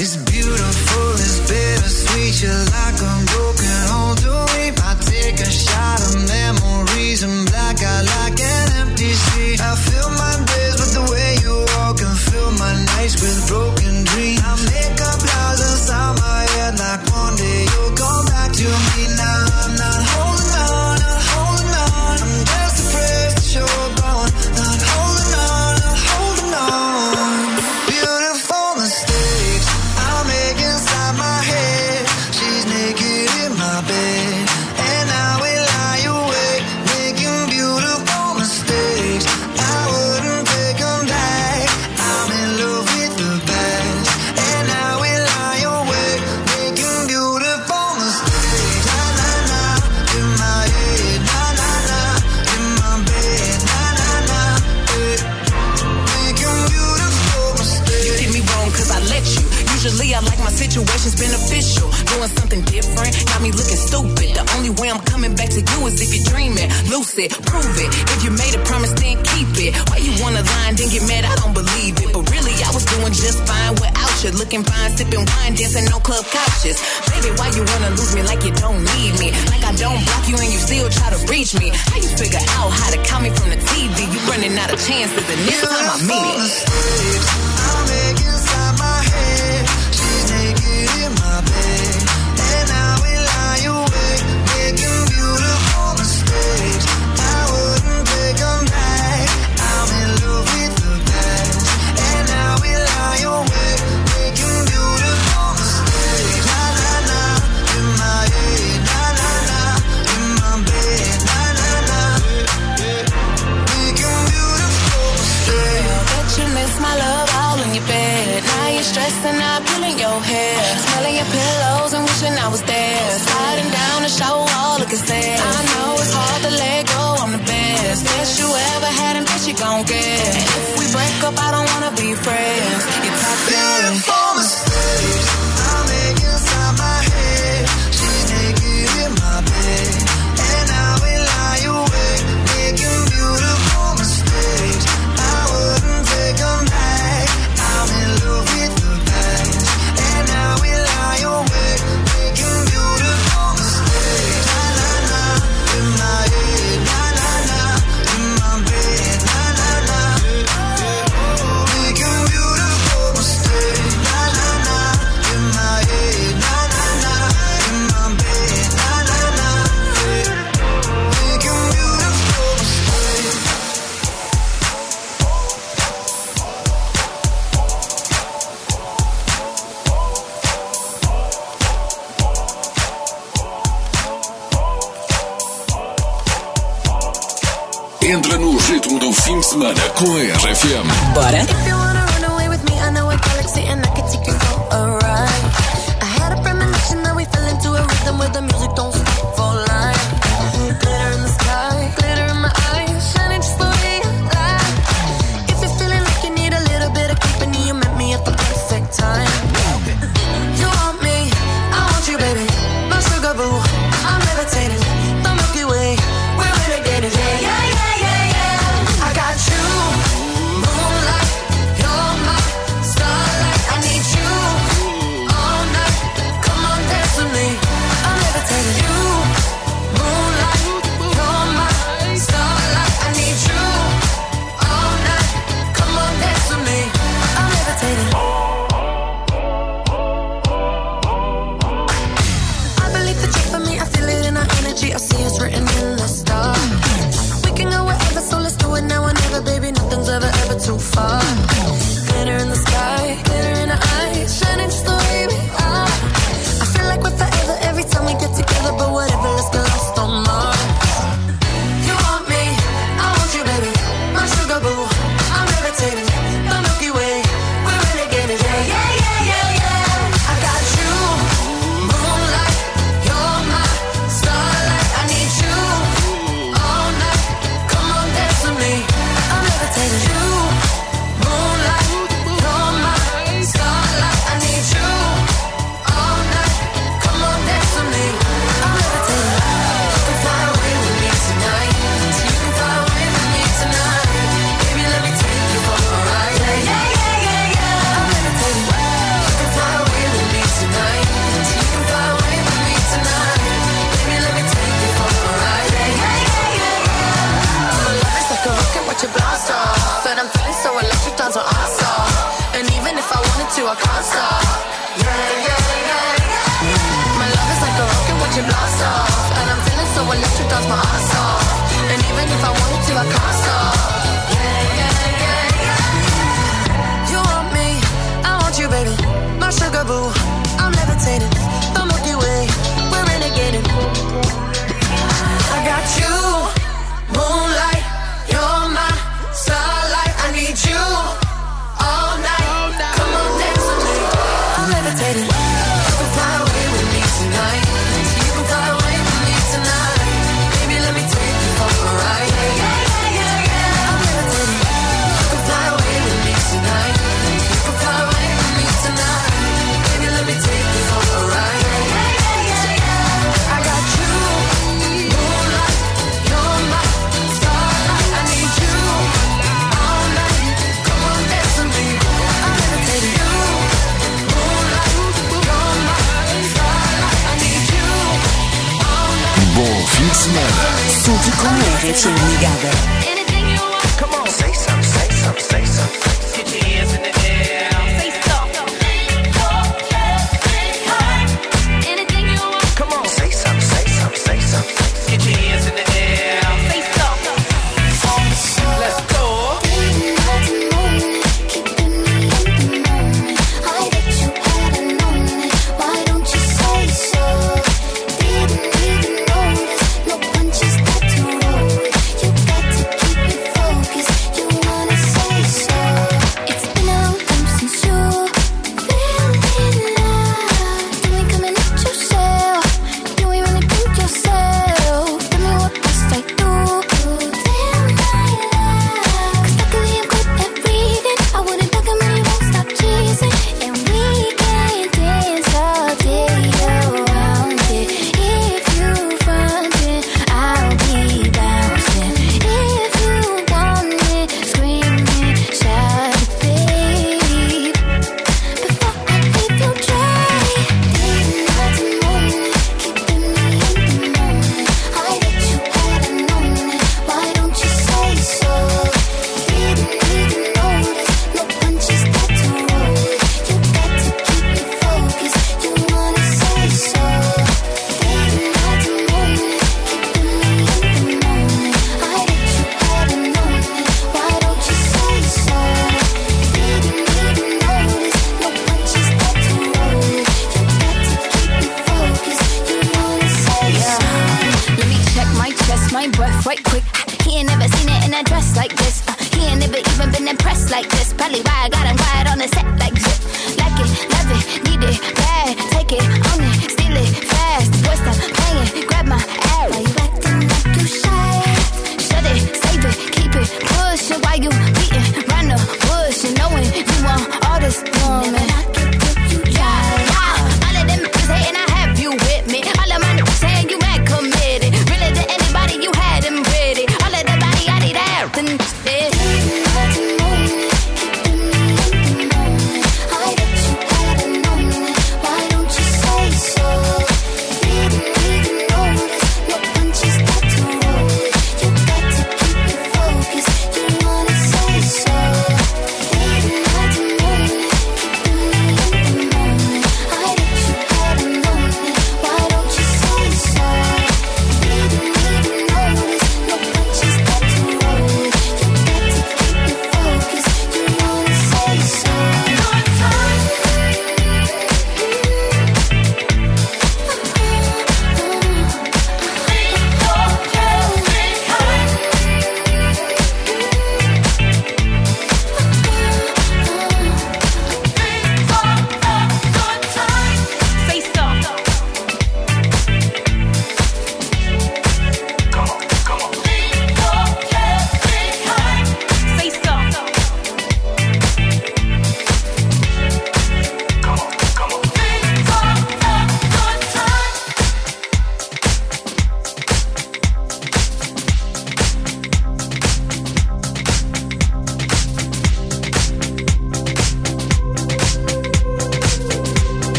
It's beautiful, it's bittersweet. You're like a broken it, prove it. If you made a promise, then keep it. Why you wanna lie and then get mad? I don't believe it. But really, I was doing just fine without you. Looking fine, sipping wine, dancing on club couches. Baby, why you wanna lose me like you don't need me? Like I don't block you and you still try to reach me. How you figure out how to call me from the TV? You running out of chances, and this time I mean it. I'm inside my head. She's naked in semana com a RFM. Bora!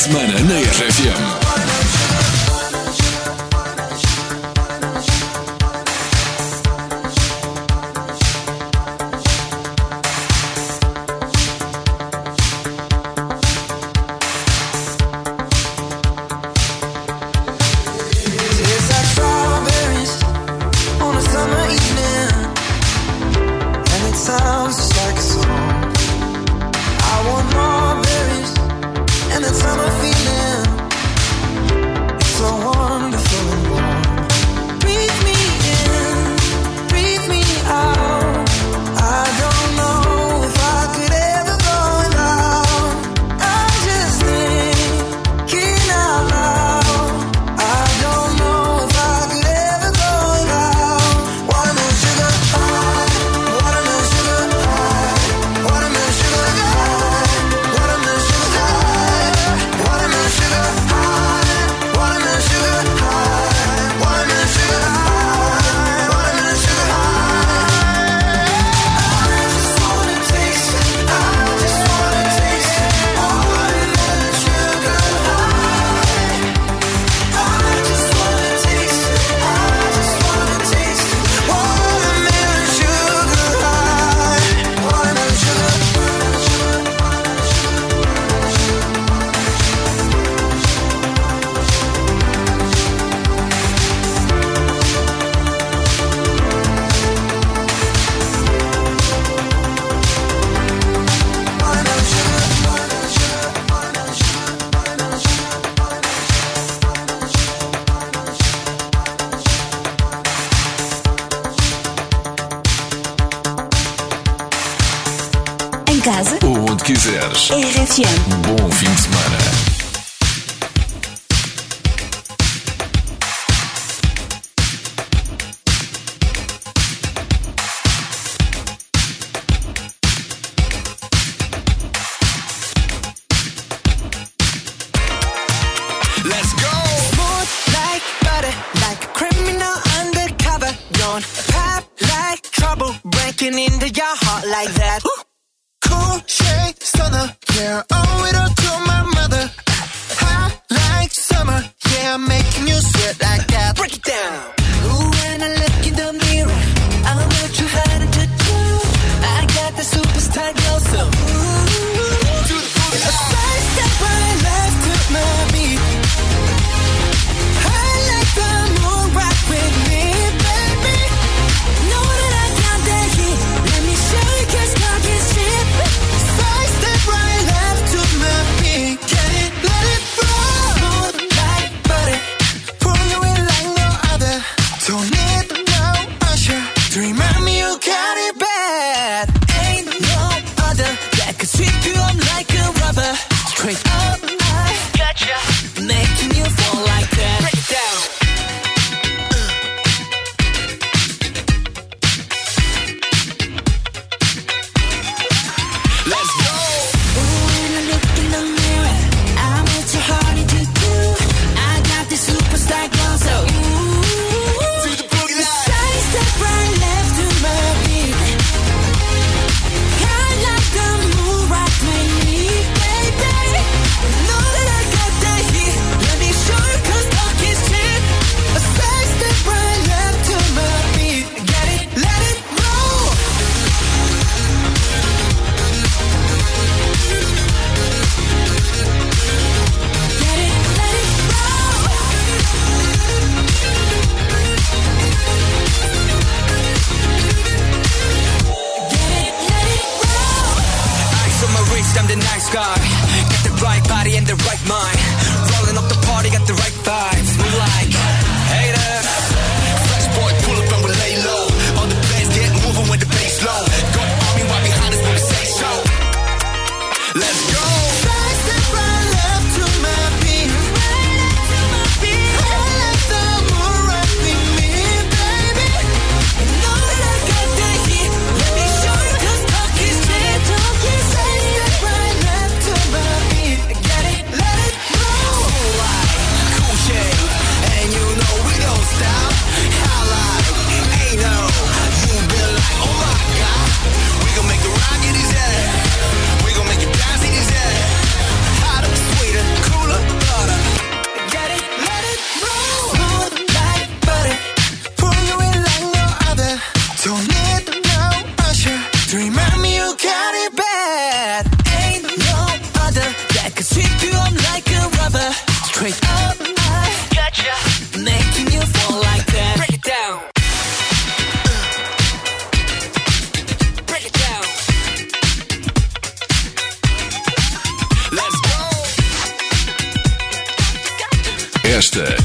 Semana na RFM.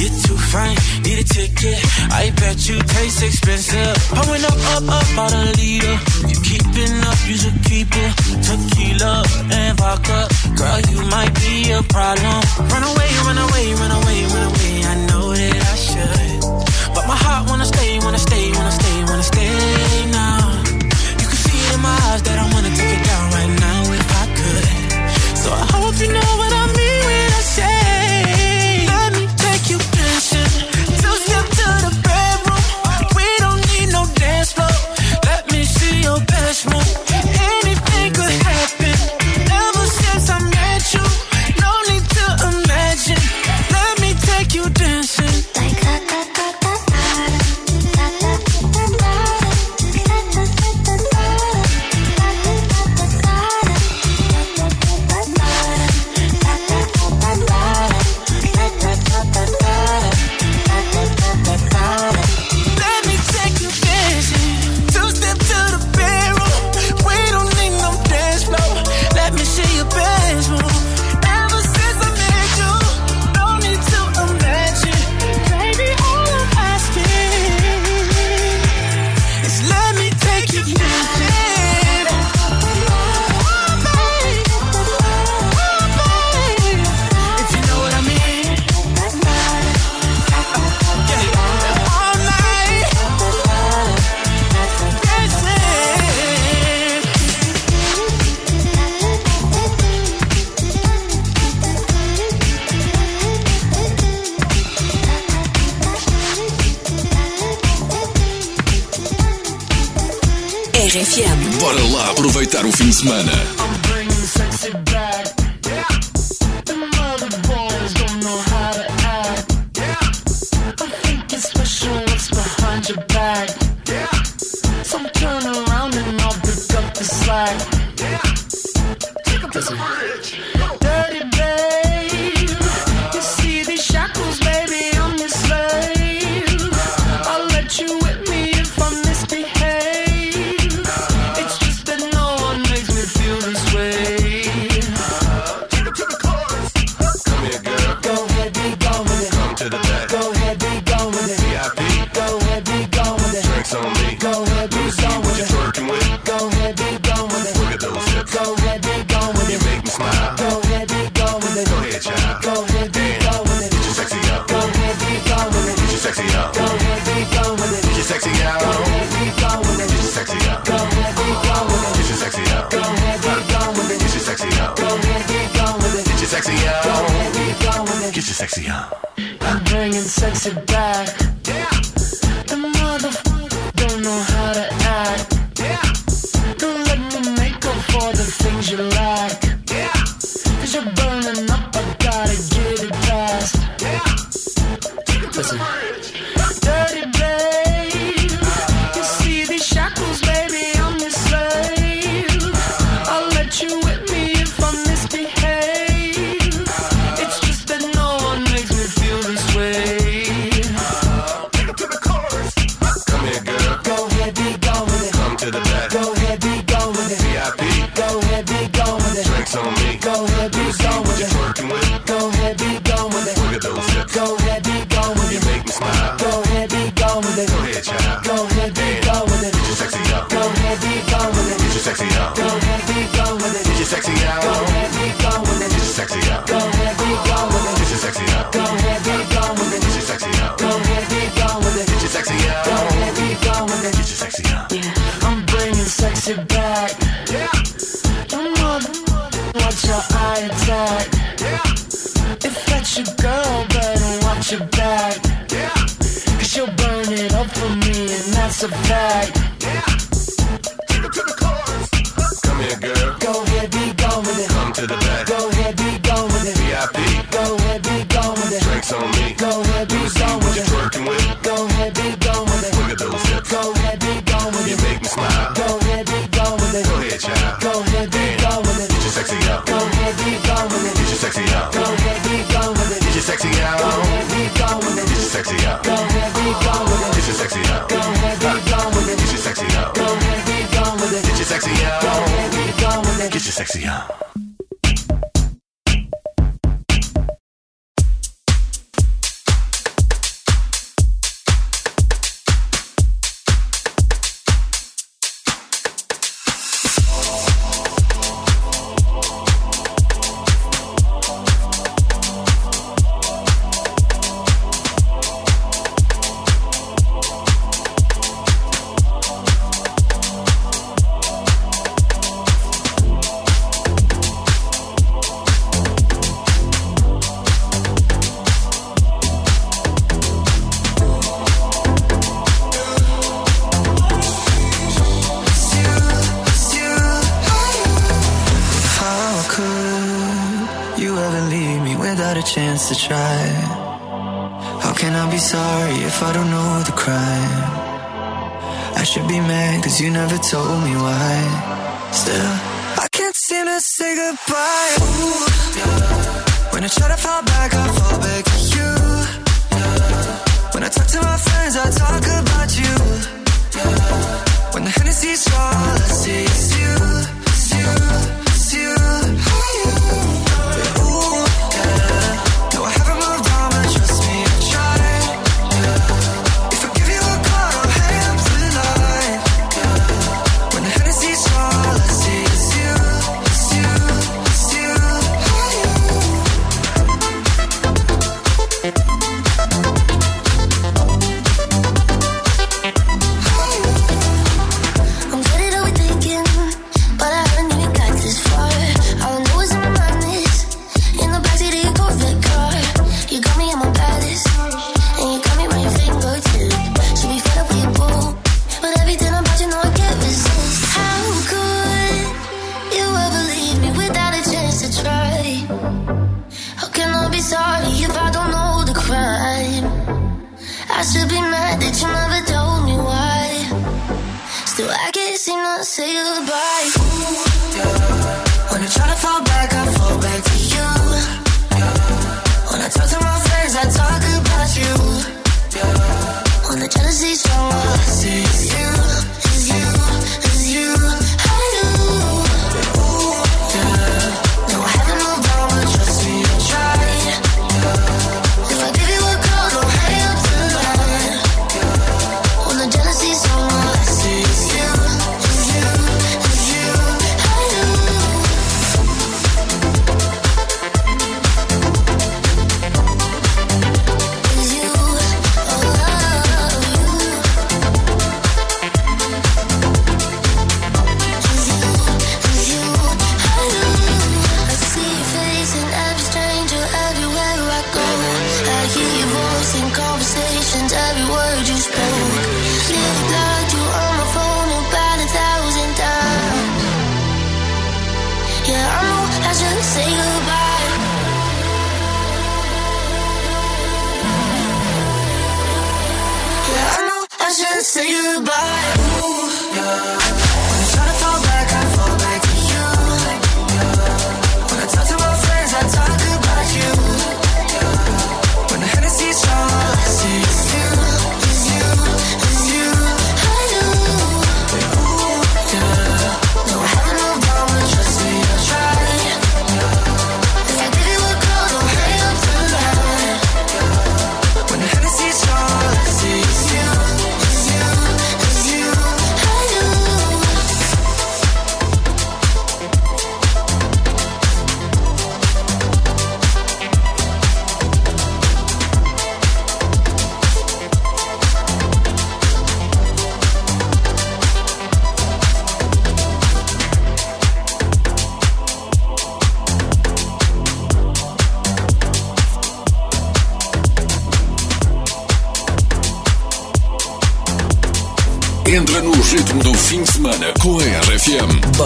You're too fine, need a ticket. I bet you taste expensive. Pulling up, up, up out a leader. You keeping up, you should keep it. Tequila and vodka, girl, you might be a problem. Run away, run away, run away, run away. I know that I should, but my heart wanna stay, wanna stay, wanna stay, wanna stay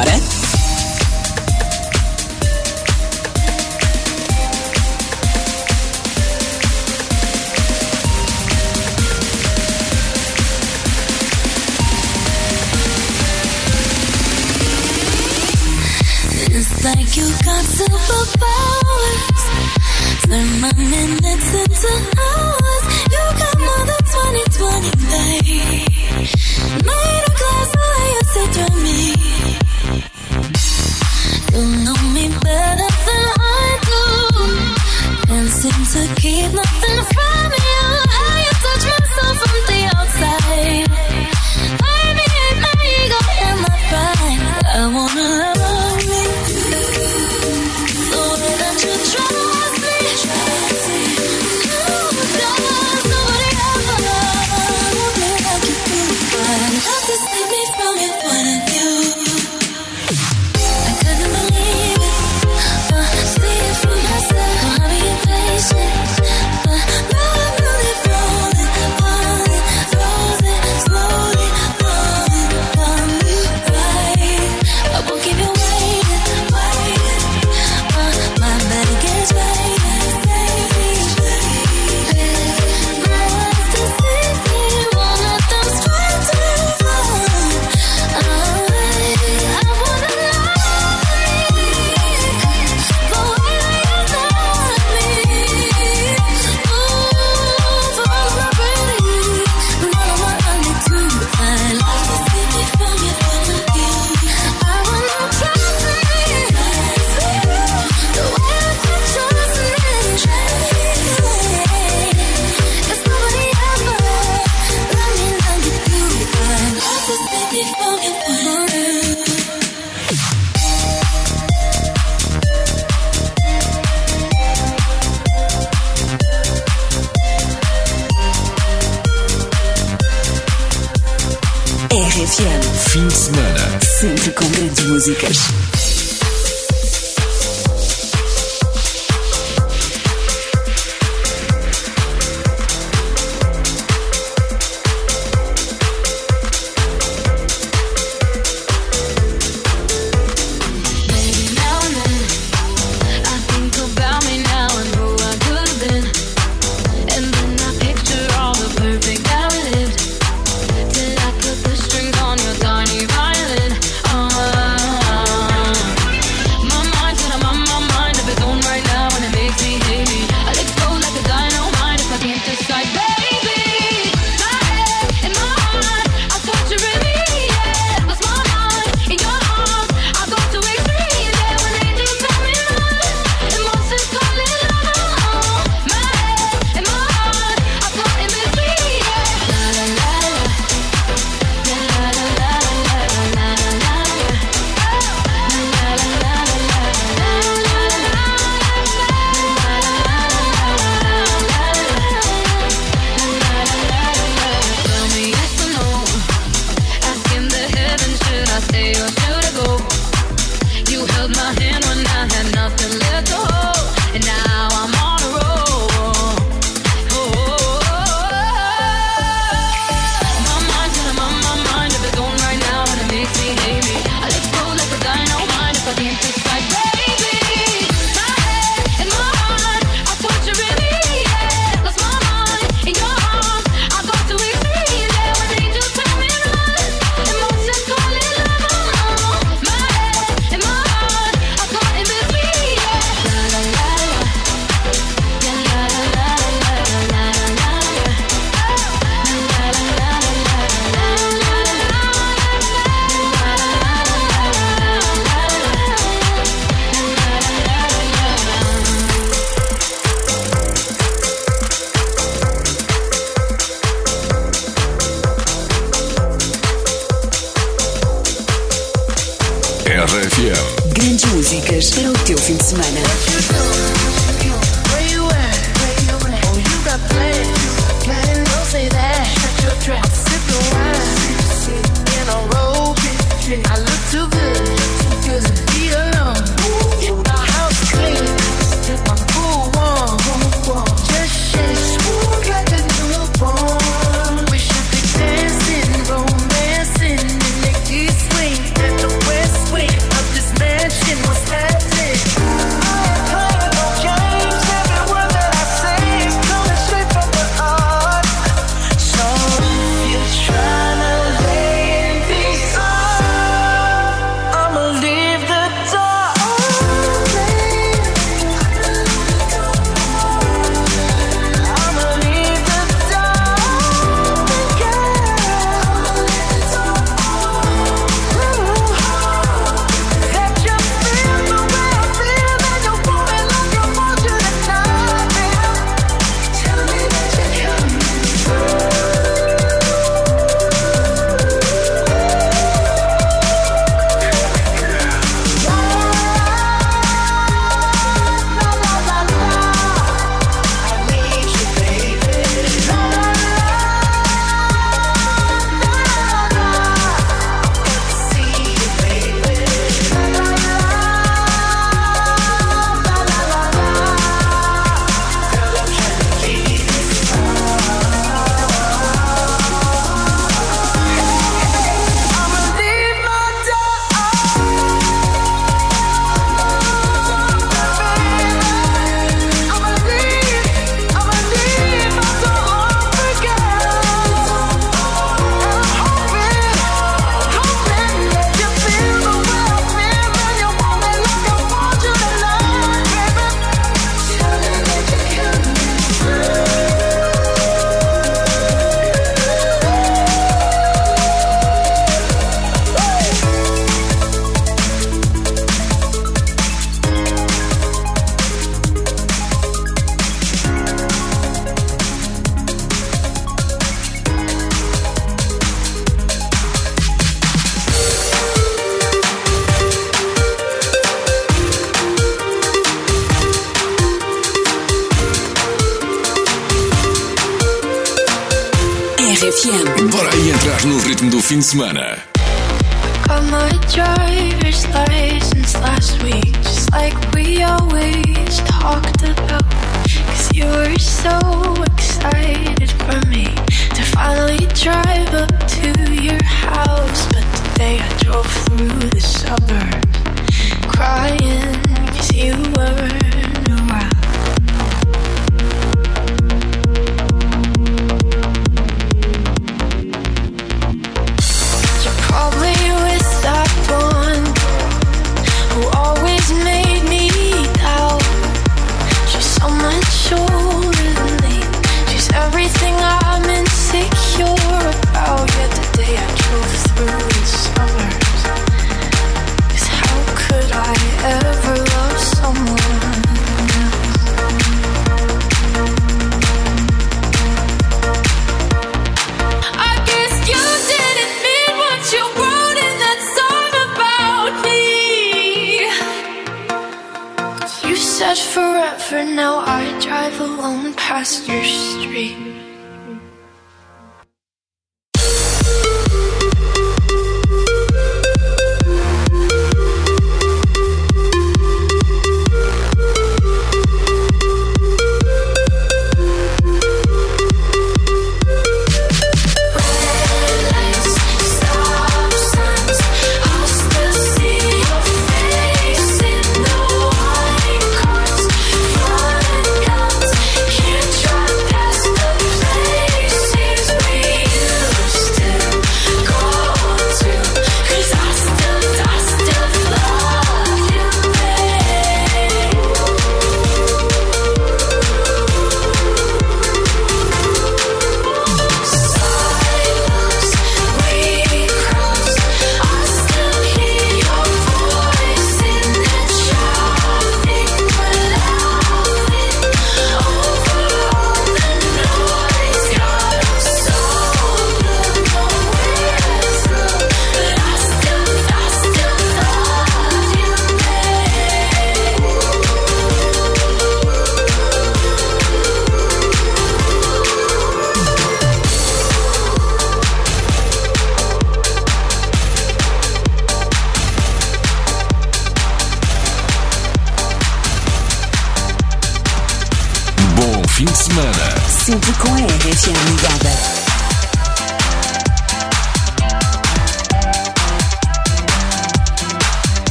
RFM. RFM. Grandes músicas para o teu fim de semana. I look too good to be alone.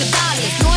For dollars.